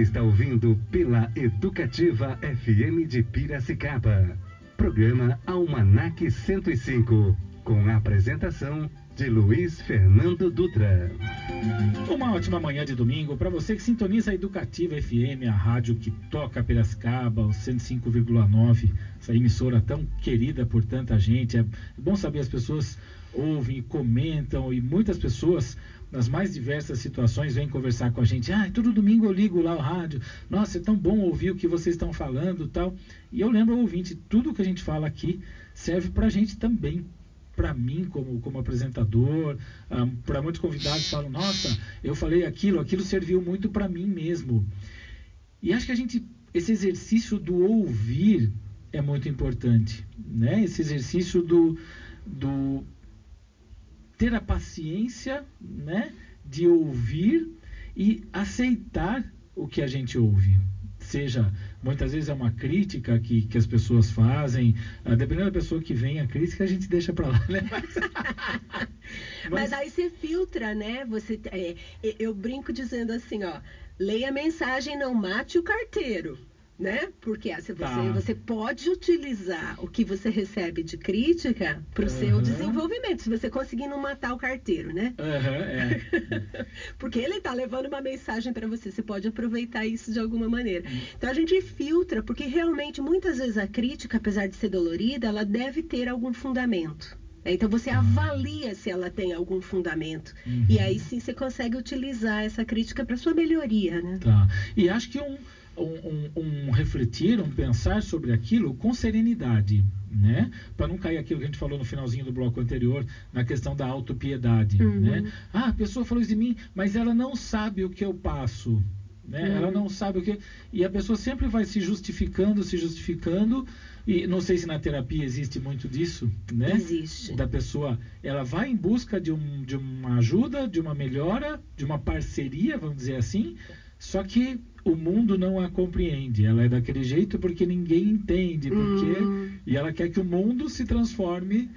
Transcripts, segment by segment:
está ouvindo pela Educativa FM de Piracicaba. Programa Almanac 105, com a apresentação de Luiz Fernando Dutra. Uma ótima manhã de domingo para você que sintoniza a Educativa FM, a rádio que toca Piracicaba, o 105,9, essa emissora tão querida por tanta gente. É bom saber as pessoas ouvem comentam e muitas pessoas nas mais diversas situações vêm conversar com a gente. Ah, todo domingo eu ligo lá o rádio. Nossa, é tão bom ouvir o que vocês estão falando, tal. E eu lembro ao ouvinte, tudo que a gente fala aqui serve para a gente também para mim como, como apresentador, um, ah, para muitos convidados falam, nossa, eu falei aquilo, aquilo serviu muito para mim mesmo. E acho que a gente, esse exercício do ouvir é muito importante, né? Esse exercício do, do ter a paciência, né, de ouvir e aceitar o que a gente ouve seja muitas vezes é uma crítica que, que as pessoas fazem, uh, dependendo da pessoa que vem a crítica, a gente deixa para lá, né? Mas... Mas... aí você filtra, né? Você, é, eu brinco dizendo assim, ó, leia a mensagem, não mate o carteiro né? Porque assim, você, tá. você pode utilizar o que você recebe de crítica para o uhum. seu desenvolvimento, se você conseguir não matar o carteiro, né? Uhum, é. porque ele está levando uma mensagem para você, você pode aproveitar isso de alguma maneira. Uhum. Então a gente filtra, porque realmente muitas vezes a crítica, apesar de ser dolorida, ela deve ter algum fundamento. Então você uhum. avalia se ela tem algum fundamento. Uhum. E aí sim você consegue utilizar essa crítica para sua melhoria, né? Tá. E acho que um um, um, um, refletir, um pensar sobre aquilo com serenidade, né? Para não cair aquilo que a gente falou no finalzinho do bloco anterior, na questão da autopiedade, uhum. né? Ah, a pessoa falou isso de mim, mas ela não sabe o que eu passo, né? Uhum. Ela não sabe o que e a pessoa sempre vai se justificando, se justificando e não sei se na terapia existe muito disso, né? Existe. Da pessoa, ela vai em busca de, um, de uma ajuda, de uma melhora, de uma parceria, vamos dizer assim. Só que o mundo não a compreende. Ela é daquele jeito porque ninguém entende, porque hum. e ela quer que o mundo se transforme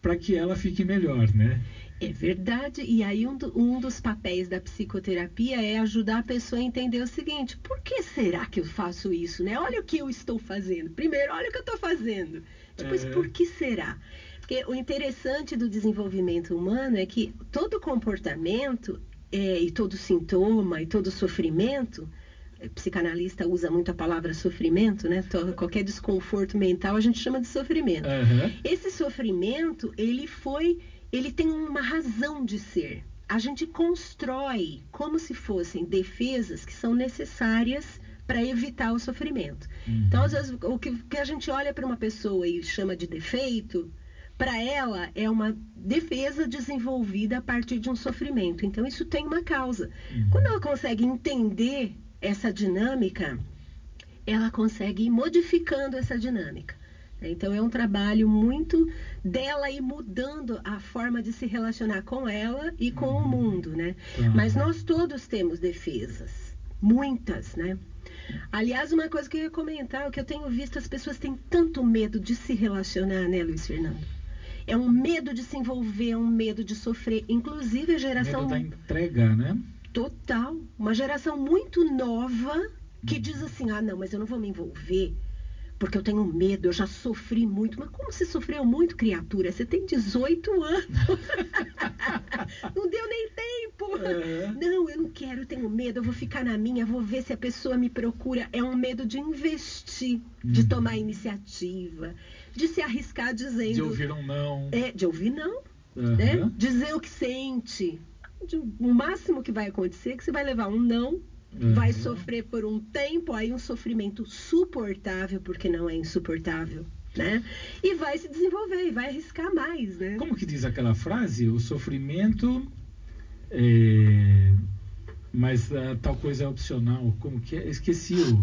para que ela fique melhor, né? É verdade. E aí um, do, um, dos papéis da psicoterapia é ajudar a pessoa a entender o seguinte: por que será que eu faço isso, né? Olha o que eu estou fazendo. Primeiro, olha o que eu estou fazendo. Depois, é... por que será? Porque o interessante do desenvolvimento humano é que todo comportamento é, e todo sintoma e todo sofrimento psicanalista usa muito a palavra sofrimento, né? Qualquer desconforto mental a gente chama de sofrimento. Uhum. Esse sofrimento, ele foi, ele tem uma razão de ser. A gente constrói como se fossem defesas que são necessárias para evitar o sofrimento. Uhum. Então, às vezes, o que, que a gente olha para uma pessoa e chama de defeito, para ela é uma defesa desenvolvida a partir de um sofrimento. Então, isso tem uma causa. Uhum. Quando ela consegue entender essa dinâmica, ela consegue ir modificando essa dinâmica. Então é um trabalho muito dela ir mudando a forma de se relacionar com ela e com uhum. o mundo, né? Uhum. Mas nós todos temos defesas, muitas, né? Aliás, uma coisa que eu ia comentar, o que eu tenho visto, as pessoas têm tanto medo de se relacionar, né, Luiz Fernando? É um medo de se envolver, é um medo de sofrer. Inclusive a geração. Medo da entrega, né? Total. Uma geração muito nova que hum. diz assim: ah, não, mas eu não vou me envolver porque eu tenho medo, eu já sofri muito. Mas como você sofreu muito, criatura? Você tem 18 anos. não deu nem tempo. Uhum. Não, eu não quero, eu tenho medo, eu vou ficar na minha, vou ver se a pessoa me procura. É um medo de investir, uhum. de tomar iniciativa, de se arriscar dizendo. De ouvir um não. É, de ouvir não. Uhum. Né? Dizer o que sente o máximo que vai acontecer é que você vai levar um não, uhum. vai sofrer por um tempo, aí um sofrimento suportável, porque não é insuportável. Né? E vai se desenvolver e vai arriscar mais, né? Como que diz aquela frase? O sofrimento é... mas uh, tal coisa é opcional. Como que é? Esqueci o,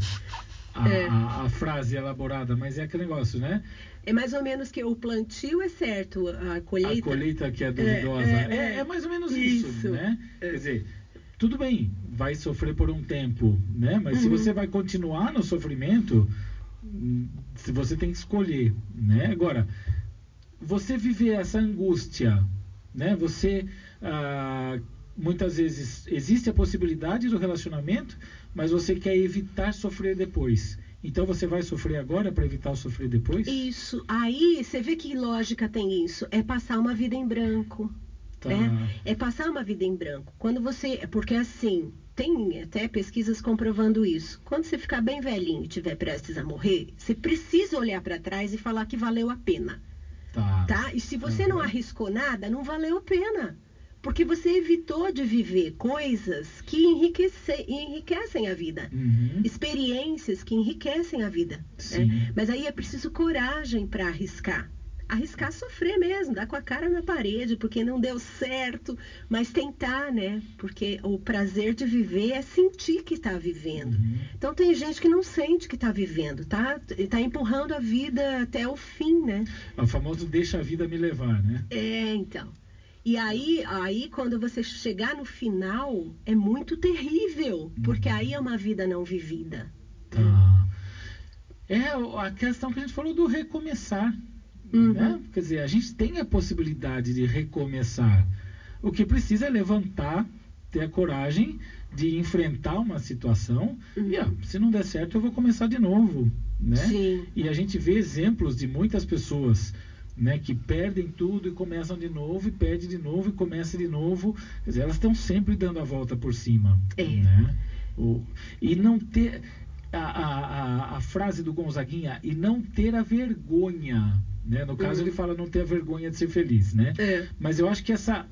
a, é. a, a, frase elaborada, mas é aquele negócio, né? É mais ou menos que o plantio é certo, a colheita. A colheita que é duvidosa. É, é, é, é mais ou menos isso, isso né? É. Quer dizer, tudo bem, vai sofrer por um tempo, né? Mas uhum. se você vai continuar no sofrimento, se você tem que escolher, né? Agora, você viver essa angústia, né? Você ah, muitas vezes existe a possibilidade do relacionamento, mas você quer evitar sofrer depois. Então você vai sofrer agora para evitar sofrer depois? Isso. Aí você vê que lógica tem isso. É passar uma vida em branco. Tá. Né? É passar uma vida em branco. Quando você. Porque assim, tem até pesquisas comprovando isso. Quando você ficar bem velhinho e estiver prestes a morrer, você precisa olhar para trás e falar que valeu a pena. Tá. Tá? E se você não Uhum. arriscou nada, não valeu a pena. Porque você evitou de viver coisas que enriquece- enriquecem a vida. Uhum. Experiências que enriquecem a vida. Né? Mas aí é preciso coragem para arriscar. Arriscar sofrer mesmo, dar com a cara na parede, porque não deu certo, mas tentar, né? Porque o prazer de viver é sentir que está vivendo. Uhum. Então tem gente que não sente que está vivendo, tá? Tá empurrando a vida até o fim, né? É O famoso deixa a vida me levar, né? É, então. E aí, aí quando você chegar no final, é muito terrível, porque aí é uma vida não vivida. Tá. É a questão que a gente falou do recomeçar. Uhum. Né? Quer dizer, a gente tem a possibilidade de recomeçar. O que precisa é levantar, ter a coragem de enfrentar uma situação Uhum. e, ó, se não der certo, eu vou começar de novo. Né? Sim. E a gente vê exemplos de muitas pessoas né, que perdem tudo e começam de novo, e perde de novo e começa de novo. Quer dizer, elas estão sempre dando a volta por cima. É. Né? O- e não ter. A, a, a, frase do Gonzaguinha, e não ter a vergonha. Né? No caso, Uhum. ele fala não ter a vergonha de ser feliz. Né? É. Mas eu acho que essa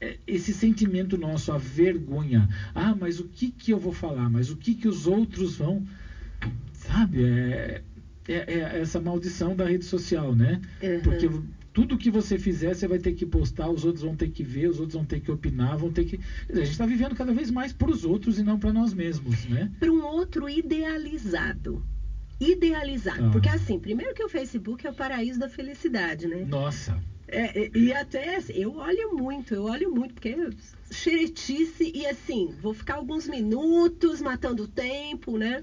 é, esse sentimento nosso, a vergonha. Ah, mas o que que eu vou falar? Mas o que que os outros vão, sabe? É, é, é essa maldição da rede social, né? Uhum. Porque tudo que você fizer, você vai ter que postar, os outros vão ter que ver, os outros vão ter que opinar, vão ter que. A gente está vivendo cada vez mais para os outros e não para nós mesmos, né? para um outro idealizado. Idealizado. Ah. Porque assim, primeiro que o Facebook é o paraíso da felicidade, né? Nossa. É, é, e até assim, eu olho muito, eu olho muito, porque é xeretice e assim, vou ficar alguns minutos matando o tempo, né?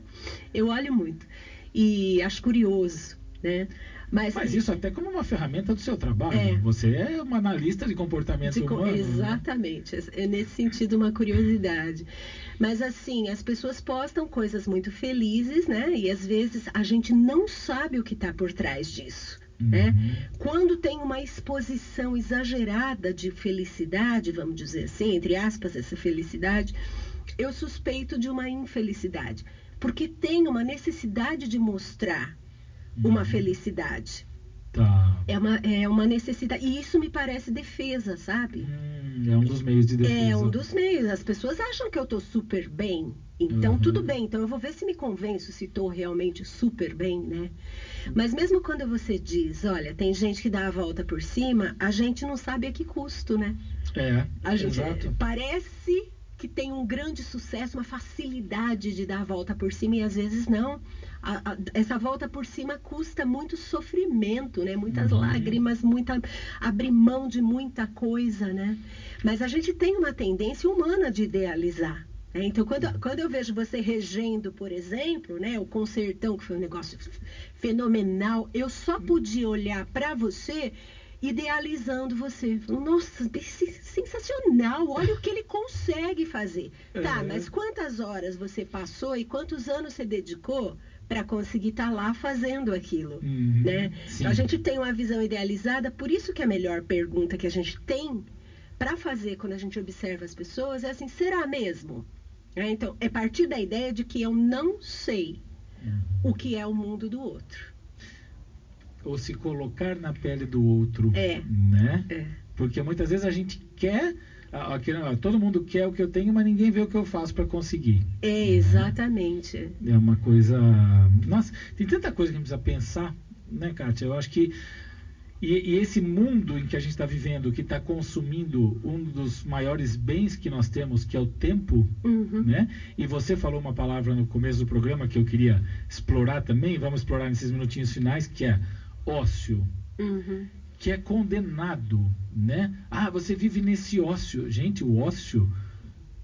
Eu olho muito. E acho curioso, né? Mas, Mas isso até como uma ferramenta do seu trabalho. É. Você é uma analista de comportamento De humano. né? Exatamente, é nesse sentido uma curiosidade. Mas assim, as pessoas postam coisas muito felizes, né? E às vezes a gente não sabe o que está por trás disso. Né? Uhum. Quando tem uma exposição exagerada de felicidade, vamos dizer assim, entre aspas, essa felicidade, eu suspeito de uma infelicidade. Porque tem uma necessidade de mostrar uma Uhum. felicidade. Tá. É uma, é uma necessidade. E isso me parece defesa, sabe? Hum, é um dos meios de defesa. É um dos meios. As pessoas acham que eu estou super bem. Então, Uhum. tudo bem. Então, eu vou ver se me convenço se estou realmente super bem, né? Mas mesmo quando você diz, olha, tem gente que dá a volta por cima, a gente não sabe a que custo, né? É, A gente exato. parece que tem um grande sucesso, uma facilidade de dar a volta por cima e às vezes não. A- a- essa volta por cima custa muito sofrimento, né? Muitas Uhum. lágrimas, muita abrir mão de muita coisa, né? Mas a gente tem uma tendência humana de idealizar. né? Então, quando, quando eu vejo você regendo, por exemplo, né, o concertão, que foi um negócio fenomenal, eu só podia olhar para você idealizando você. Nossa, sensacional, olha o que ele consegue fazer. Tá, É. mas quantas horas você passou e quantos anos você dedicou para conseguir estar lá fazendo aquilo? Uhum, Né? sim. Então, a gente tem uma visão idealizada, por isso que a melhor pergunta que a gente tem para fazer quando a gente observa as pessoas é assim: será mesmo? É, então, é partir da ideia de que eu não sei Uhum. o que é o mundo do outro. Ou se colocar na pele do outro. É. Né? É. Porque muitas vezes a gente quer. que- todo mundo quer o que eu tenho, mas ninguém vê o que eu faço para conseguir. É, exatamente. É uma coisa. Nossa, tem tanta coisa que a gente precisa pensar, né, Kátia? Eu acho que. E, e esse mundo em que a gente está vivendo, que está consumindo um dos maiores bens que nós temos, que é o tempo, Uhum. né? E você falou uma palavra no começo do programa que eu queria explorar também, vamos explorar nesses minutinhos finais, que é ócio, Uhum. que é condenado, né? Ah, você vive nesse ócio. Gente, o ócio,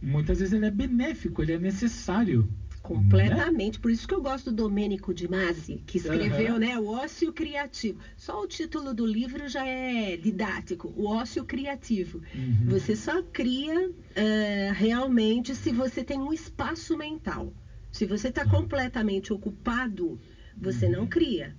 muitas vezes ele é benéfico, ele é necessário. Completamente. Né? Por isso que eu gosto do Domênico de Masi, que escreveu, Aham. né, O Ócio Criativo. Só o título do livro já é didático, O Ócio Criativo. Uhum. Você só cria eh, realmente se você tem um espaço mental. Se você está completamente ocupado, você não cria.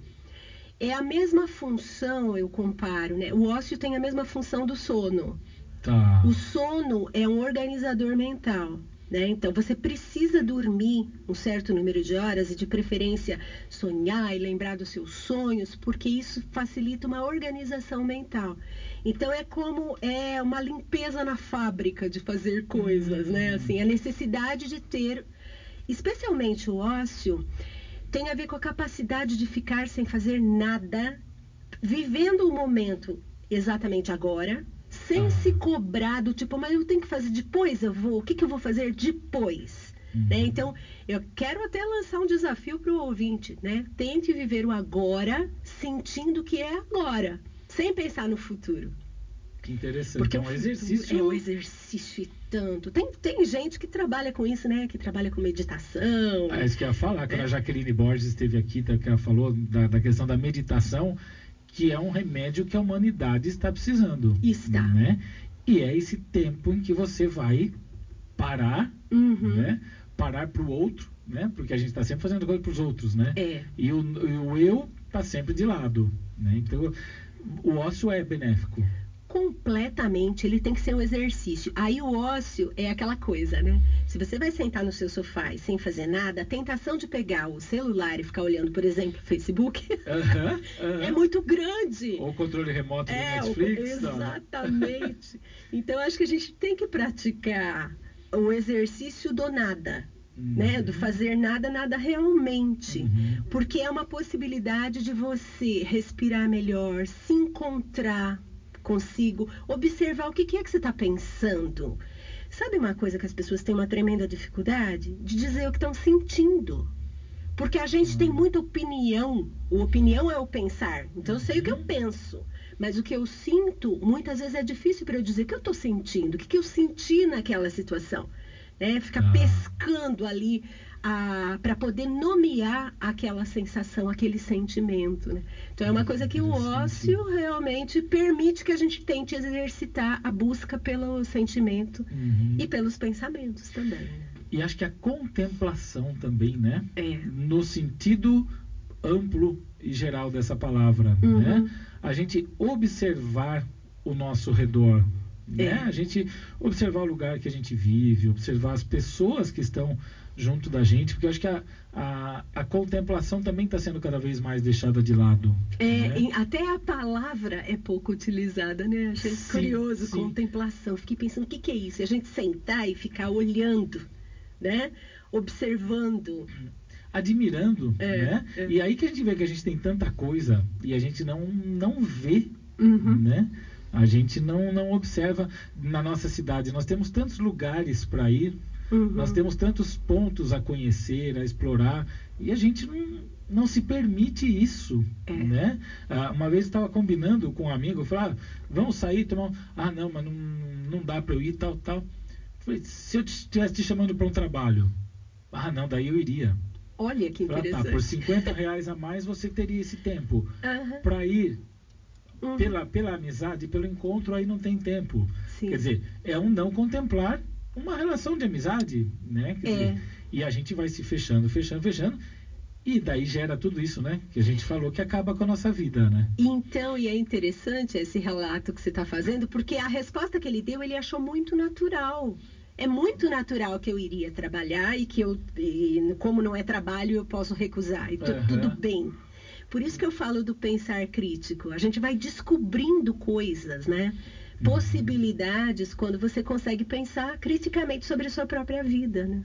É a mesma função, eu comparo, né? O ócio tem a mesma função do sono. Tá. O sono é um organizador mental. Né? Então, você precisa dormir um certo número de horas e, de preferência, sonhar e lembrar dos seus sonhos, porque isso facilita uma organização mental. Então, é como é uma limpeza na fábrica de fazer coisas, né? Assim, a necessidade de ter, especialmente o ócio, tem a ver com a capacidade de ficar sem fazer nada, vivendo o momento exatamente agora, sem Ah. se cobrar do tipo, mas eu tenho que fazer depois, eu vou, o que, que eu vou fazer depois? Uhum. Né? Então, eu quero até lançar um desafio para o ouvinte, né? Tente viver o agora, sentindo que é agora, sem pensar no futuro. Que interessante. Porque é um exercício. É um exercício e tanto. Tem, tem gente que trabalha com isso, né? Que trabalha com meditação. Ah, isso que eu ia falar, quando É. a Jaqueline Borges esteve aqui, tá, que ela falou da, da questão da meditação, que é um remédio que a humanidade está precisando. Está. Né? E é esse tempo em que você vai parar, Uhum. né? Parar para o outro, né? Porque a gente está sempre fazendo coisa para os outros, né? É. E o, o eu está sempre de lado, né? Então, o ócio é benéfico. Completamente, ele tem que ser um exercício. Aí o ócio é aquela coisa, né? Se você vai sentar no seu sofá e sem fazer nada, a tentação de pegar o celular e ficar olhando, por exemplo, o Facebook, é muito grande. Ou controle remoto do É, o- Netflix. tá? exatamente. Então acho que a gente tem que praticar o exercício do nada, né? Do fazer nada, nada realmente. Uhum. Porque é uma possibilidade de você respirar melhor, se encontrar consigo, observar o que é que você está pensando. Sabe uma coisa que as pessoas têm uma tremenda dificuldade? De dizer o que estão sentindo. Porque a gente tem muita opinião. O opinião é o pensar. Então eu sei o que eu penso. Mas o que eu sinto, muitas vezes é difícil para eu dizer o que eu estou sentindo, o que, que eu senti naquela situação. Né? Ficar Ah. pescando ali para poder nomear aquela sensação, aquele sentimento. Né? Então é uma coisa que o ócio realmente permite que a gente tente exercitar a busca pelo sentimento Uhum. e pelos pensamentos também. né? E acho que a contemplação também, né? É. No sentido amplo e geral dessa palavra, Uhum. né? A gente observar o nosso redor, né? É. A gente observar o lugar que a gente vive, observar as pessoas que estão junto da gente, porque eu acho que a, a, a contemplação também está sendo cada vez mais deixada de lado. É, né? em- até a palavra é pouco utilizada, né? Achei Sim, curioso, sim. contemplação. Fiquei pensando, o que, que é isso? A gente sentar e ficar olhando, né? Observando. Admirando, É, né? é. E aí que a gente vê que a gente tem tanta coisa e a gente não, não vê Uhum. né? A gente não, não observa na nossa cidade. Nós temos tantos lugares para ir, Uhum. nós temos tantos pontos a conhecer, a explorar, e a gente não, não se permite isso, É. né? Ah, uma vez eu estava combinando com um amigo, eu falei, ah, vamos sair, tomar um... Ah, não, mas não, não dá para eu ir, tal, tal. Eu Falei, se eu estivesse te chamando para um trabalho, ah, não, daí eu iria. Olha que falei, ah, interessante. tá, por 50 reais a mais você teria esse tempo. Aham. Para ir Uhum. pela, pela amizade, pelo encontro, aí não tem tempo. Sim. Quer dizer, é um não contemplar uma relação de amizade, né? Quer É. dizer, e a gente vai se fechando, fechando, fechando. E daí gera tudo isso, né? Que a gente falou que acaba com a nossa vida, né? Então, e é interessante esse relato que você está fazendo, porque a resposta que ele deu, ele achou muito natural. É muito natural que eu iria trabalhar e que eu, e como não é trabalho, eu posso recusar. E tu- Aham. tudo bem. Por isso que eu falo do pensar crítico. A gente vai descobrindo coisas, né? Possibilidades quando você consegue pensar criticamente sobre a sua própria vida, né?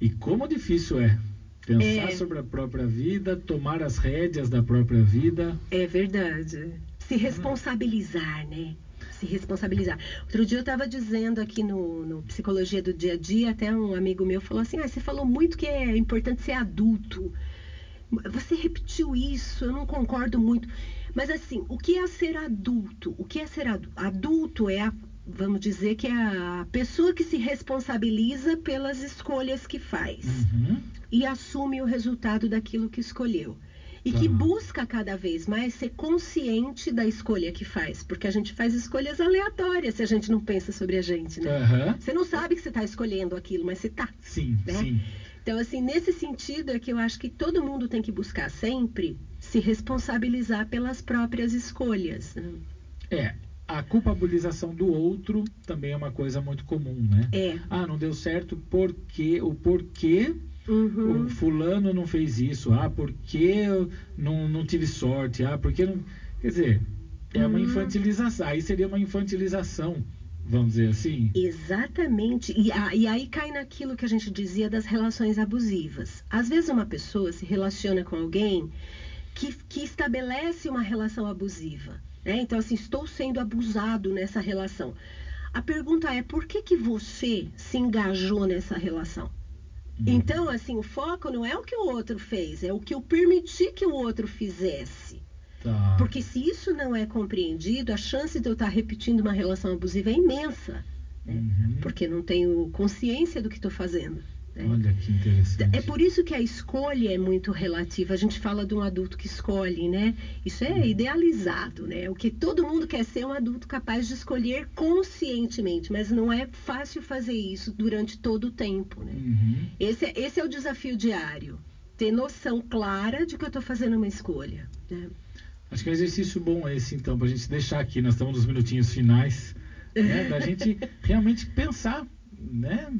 E como difícil é pensar É. sobre a própria vida, tomar as rédeas da própria vida. É verdade. Se responsabilizar, né? Se responsabilizar. Outro dia eu estava dizendo aqui no, no Psicologia do Dia a Dia, até um amigo meu falou assim: ah, você falou muito que é importante ser adulto. Você repetiu isso, eu não concordo muito. Mas assim, o que é ser adulto? O que é ser adulto? Adulto é a vamos dizer que é a pessoa que se responsabiliza pelas escolhas que faz Uhum. e assume o resultado daquilo que escolheu. E Tá. que busca cada vez mais ser consciente da escolha que faz, porque a gente faz escolhas aleatórias se a gente não pensa sobre a gente, né? Aham. Você não sabe que você está escolhendo aquilo, mas você está. Sim, Né? sim. Então, assim, nesse sentido é que eu acho que todo mundo tem que buscar sempre se responsabilizar pelas próprias escolhas. né? É, a culpabilização do outro também é uma coisa muito comum, né? É. Ah, não deu certo porque o porquê Uhum. o fulano não fez isso. Ah, porque eu não, não tive sorte. Ah, porque não. Quer dizer, é uma Uhum. infantilização. Aí seria uma infantilização, vamos dizer assim. Exatamente. E, e aí cai naquilo que a gente dizia das relações abusivas. Às vezes uma pessoa se relaciona com alguém que, que estabelece uma relação abusiva. né? Então, assim, estou sendo abusado nessa relação. A pergunta é, por que, que você se engajou nessa relação? Então, assim, o foco não é o que o outro fez, é o que eu permiti que o outro fizesse. Tá. Porque se isso não é compreendido, a chance de eu estar repetindo uma relação abusiva é imensa. né? Uhum. Porque não tenho consciência do que estou fazendo. né? Olha que interessante. É por isso que a escolha é muito relativa. A gente fala de um adulto que escolhe, né? Isso Uhum. é idealizado, né? O que todo mundo quer ser um adulto capaz de escolher conscientemente, mas não é fácil fazer isso durante todo o tempo, né? Uhum. Esse, é, esse é o desafio diário. Ter noção clara de que eu estou fazendo uma escolha. né? Acho que é um exercício bom esse, então, para a gente deixar aqui. Nós estamos nos minutinhos finais, né? Da gente realmente pensar, né?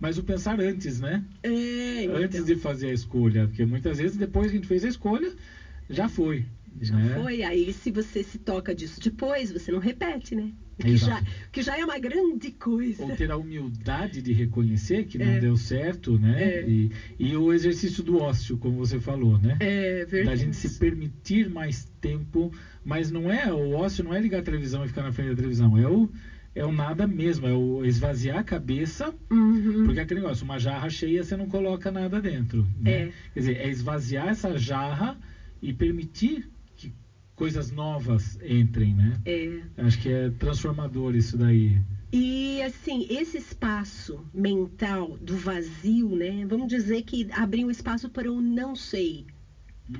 Mas o pensar antes, né? É, então. Antes de fazer a escolha. Porque muitas vezes, depois que a gente fez a escolha, já foi. Já né? foi. Aí, se você se toca disso depois, você não repete, né? Que, já, que já é uma grande coisa. Ou ter a humildade de reconhecer que não É. deu certo, né? É. E, e o exercício do ócio, como você falou, né? É Da verdade. gente se permitir mais tempo, mas não é o ócio, não é ligar a televisão e ficar na frente da televisão, é o é o nada mesmo, é o esvaziar a cabeça, Uhum. porque é aquele negócio, uma jarra cheia você não coloca nada dentro, né? É. Quer dizer, é esvaziar essa jarra e permitir coisas novas entrem, né? É. Acho que é transformador isso daí. E assim, esse espaço mental do vazio, né? Vamos dizer que abriu um espaço para o não sei.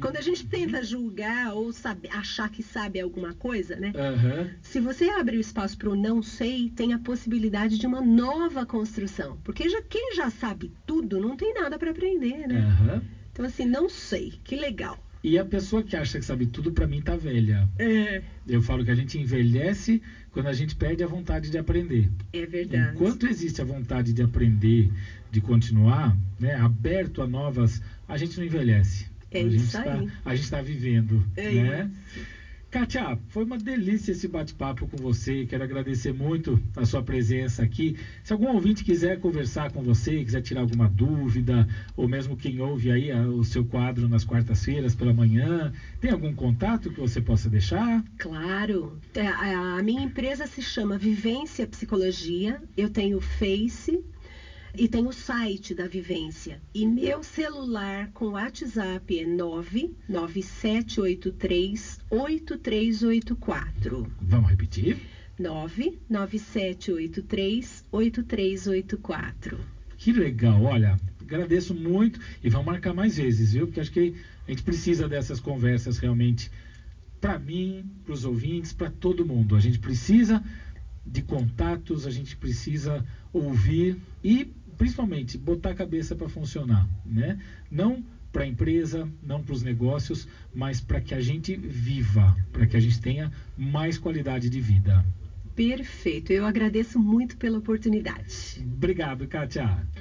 Quando a gente tenta julgar ou saber, achar que sabe alguma coisa, né? Aham. Se você abre o espaço para o não sei, tem a possibilidade de uma nova construção. Porque já, quem já sabe tudo não tem nada para aprender, né? Aham. Então, assim, não sei. Que legal. E a pessoa que acha que sabe tudo, pra mim, tá velha. É, Eu falo que a gente envelhece quando a gente perde a vontade de aprender. é verdade. Enquanto existe a vontade de aprender, de continuar, né, aberto a novas, a gente não envelhece. É a gente isso está, aí. A gente está vivendo. É né? Kátia, foi uma delícia esse bate-papo com você. Quero agradecer muito a sua presença aqui. Se algum ouvinte quiser conversar com você, quiser tirar alguma dúvida, ou mesmo quem ouve aí a- o seu quadro nas quartas-feiras pela manhã, tem algum contato que você possa deixar? Claro. É, A, minha empresa se chama Vivência Psicologia. Eu tenho Face e tenho o site da Vivência. E meu celular com WhatsApp é 99783 8384. Vamos repetir? 99783 8384. Que legal, olha, agradeço muito e vamos marcar mais vezes, viu? Porque acho que a gente precisa dessas conversas realmente para mim, para os ouvintes, para todo mundo. A gente precisa de contatos, a gente precisa ouvir e principalmente botar a cabeça para funcionar, né? Não para a empresa, não para os negócios, mas para que a gente viva, para que a gente tenha mais qualidade de vida. Perfeito. Eu agradeço muito pela oportunidade. Obrigado, Kátia.